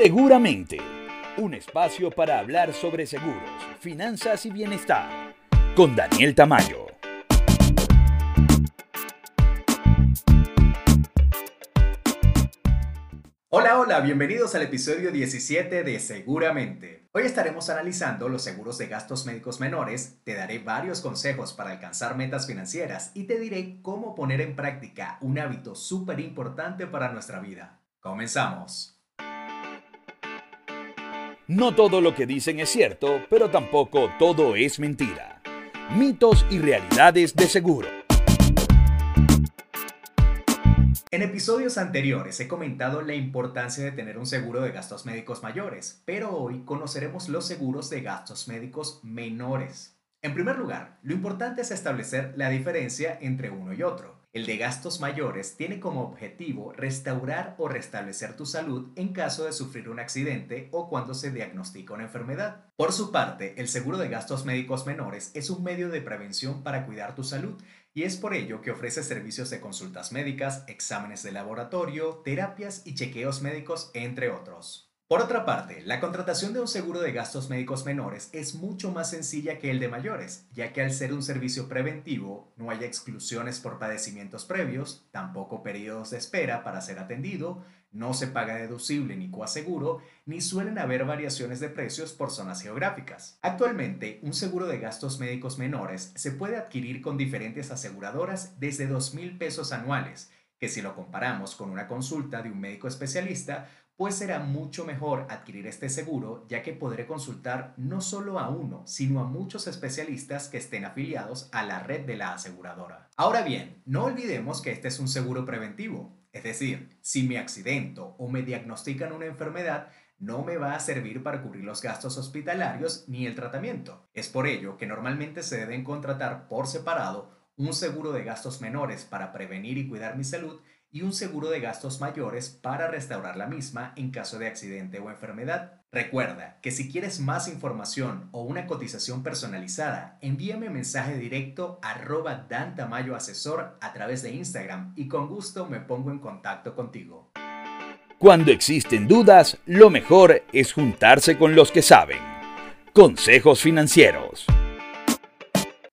Seguramente, un espacio para hablar sobre seguros, finanzas y bienestar, con Daniel Tamayo. Hola, hola, bienvenidos al episodio 17 de Seguramente. Hoy estaremos analizando los seguros de gastos médicos menores, te daré varios consejos para alcanzar metas financieras y te diré cómo poner en práctica un hábito súper importante para nuestra vida. Comenzamos. No todo lo que dicen es cierto, pero tampoco todo es mentira. Mitos y realidades de seguro. En episodios anteriores he comentado la importancia de tener un seguro de gastos médicos mayores, pero hoy conoceremos los seguros de gastos médicos menores. En primer lugar, lo importante es establecer la diferencia entre uno y otro. El de gastos mayores tiene como objetivo restaurar o restablecer tu salud en caso de sufrir un accidente o cuando se diagnostica una enfermedad. Por su parte, el seguro de gastos médicos menores es un medio de prevención para cuidar tu salud y es por ello que ofrece servicios de consultas médicas, exámenes de laboratorio, terapias y chequeos médicos, entre otros. Por otra parte, la contratación de un seguro de gastos médicos menores es mucho más sencilla que el de mayores, ya que al ser un servicio preventivo no hay exclusiones por padecimientos previos, tampoco periodos de espera para ser atendido, no se paga deducible ni coaseguro, ni suelen haber variaciones de precios por zonas geográficas. Actualmente, un seguro de gastos médicos menores se puede adquirir con diferentes aseguradoras desde 2 mil pesos anuales, que si lo comparamos con una consulta de un médico especialista, pues será mucho mejor adquirir este seguro ya que podré consultar no solo a uno, sino a muchos especialistas que estén afiliados a la red de la aseguradora. Ahora bien, no olvidemos que este es un seguro preventivo, es decir, si me accidento o me diagnostican una enfermedad, no me va a servir para cubrir los gastos hospitalarios ni el tratamiento. Es por ello que normalmente se deben contratar por separado un seguro de gastos menores para prevenir y cuidar mi salud y un seguro de gastos mayores para restaurar la misma en caso de accidente o enfermedad. Recuerda que si quieres más información o una cotización personalizada, envíame mensaje directo arroba dantamayo asesor a través de Instagram y con gusto me pongo en contacto contigo. Cuando existen dudas, lo mejor es juntarse con los que saben. Consejos financieros.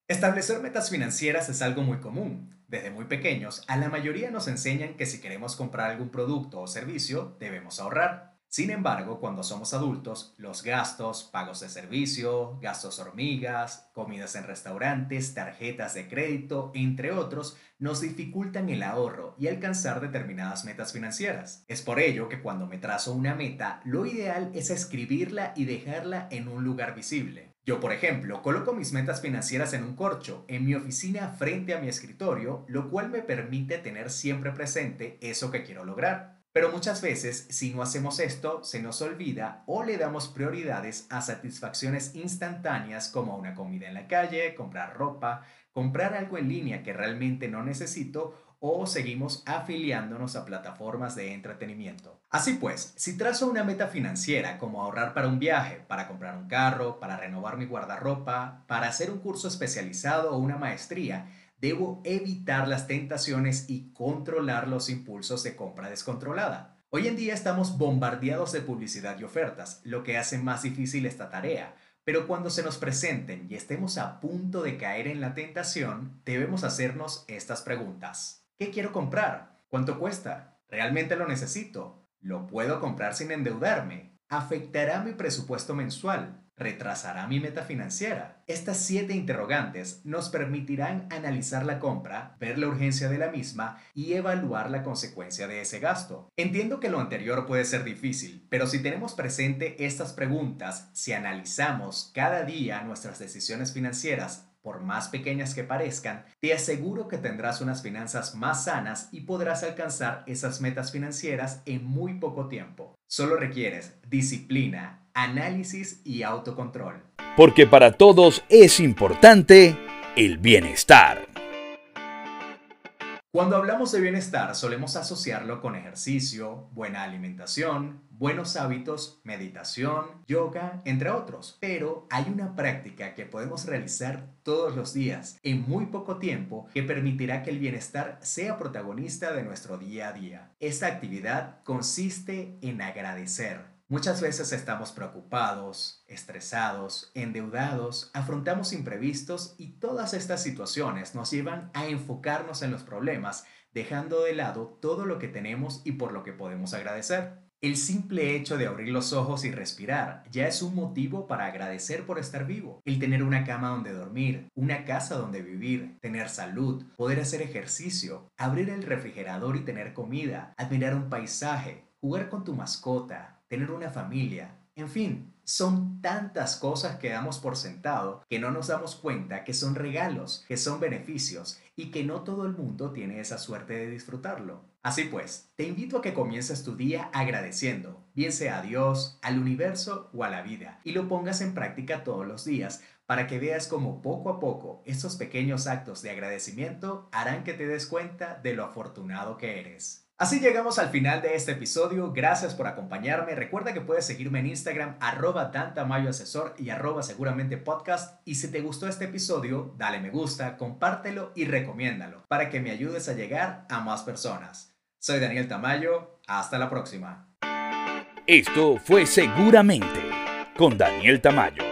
Establecer metas financieras es algo muy común. Desde muy pequeños, a la mayoría nos enseñan que si queremos comprar algún producto o servicio, debemos ahorrar. Sin embargo, cuando somos adultos, los gastos, pagos de servicio, gastos hormigas, comidas en restaurantes, tarjetas de crédito, entre otros, nos dificultan el ahorro y alcanzar determinadas metas financieras. Es por ello que cuando me trazo una meta, lo ideal es escribirla y dejarla en un lugar visible. Yo, por ejemplo, coloco mis metas financieras en un corcho, en mi oficina frente a mi escritorio, lo cual me permite tener siempre presente eso que quiero lograr. Pero muchas veces, si no hacemos esto, se nos olvida o le damos prioridades a satisfacciones instantáneas como una comida en la calle, comprar ropa, comprar algo en línea que realmente no necesito o seguimos afiliándonos a plataformas de entretenimiento. Así pues, si trazo una meta financiera como ahorrar para un viaje, para comprar un carro, para renovar mi guardarropa, para hacer un curso especializado o una maestría, debo evitar las tentaciones y controlar los impulsos de compra descontrolada. Hoy en día estamos bombardeados de publicidad y ofertas, lo que hace más difícil esta tarea. Pero cuando se nos presenten y estemos a punto de caer en la tentación, debemos hacernos estas preguntas. ¿Qué quiero comprar? ¿Cuánto cuesta? ¿Realmente lo necesito? ¿Lo puedo comprar sin endeudarme? ¿Afectará mi presupuesto mensual? ¿Retrasará mi meta financiera? Estas siete interrogantes nos permitirán analizar la compra, ver la urgencia de la misma y evaluar la consecuencia de ese gasto. Entiendo que lo anterior puede ser difícil, pero si tenemos presente estas preguntas, si analizamos cada día nuestras decisiones financieras, por más pequeñas que parezcan, te aseguro que tendrás unas finanzas más sanas y podrás alcanzar esas metas financieras en muy poco tiempo. Solo requieres disciplina, análisis y autocontrol. Porque para todos es importante el bienestar. Cuando hablamos de bienestar solemos asociarlo con ejercicio, buena alimentación, buenos hábitos, meditación, yoga, entre otros. Pero hay una práctica que podemos realizar todos los días en muy poco tiempo que permitirá que el bienestar sea protagonista de nuestro día a día. Esta actividad consiste en agradecer. Muchas veces estamos preocupados, estresados, endeudados, afrontamos imprevistos y todas estas situaciones nos llevan a enfocarnos en los problemas, dejando de lado todo lo que tenemos y por lo que podemos agradecer. El simple hecho de abrir los ojos y respirar ya es un motivo para agradecer por estar vivo. El tener una cama donde dormir, una casa donde vivir, tener salud, poder hacer ejercicio, abrir el refrigerador y tener comida, admirar un paisaje, jugar con tu mascota, tener una familia, en fin, son tantas cosas que damos por sentado que no nos damos cuenta que son regalos, que son beneficios y que no todo el mundo tiene esa suerte de disfrutarlo. Así pues, te invito a que comiences tu día agradeciendo, bien sea a Dios, al universo o a la vida, y lo pongas en práctica todos los días para que veas cómo poco a poco estos pequeños actos de agradecimiento harán que te des cuenta de lo afortunado que eres. Así llegamos al final de este episodio. Gracias por acompañarme. Recuerda que puedes seguirme en Instagram, arroba Asesor y arroba seguramente podcast. Y si te gustó este episodio, dale me gusta, compártelo y recomiéndalo para que me ayudes a llegar a más personas. Soy Daniel Tamayo. Hasta la próxima. Esto fue Seguramente con Daniel Tamayo.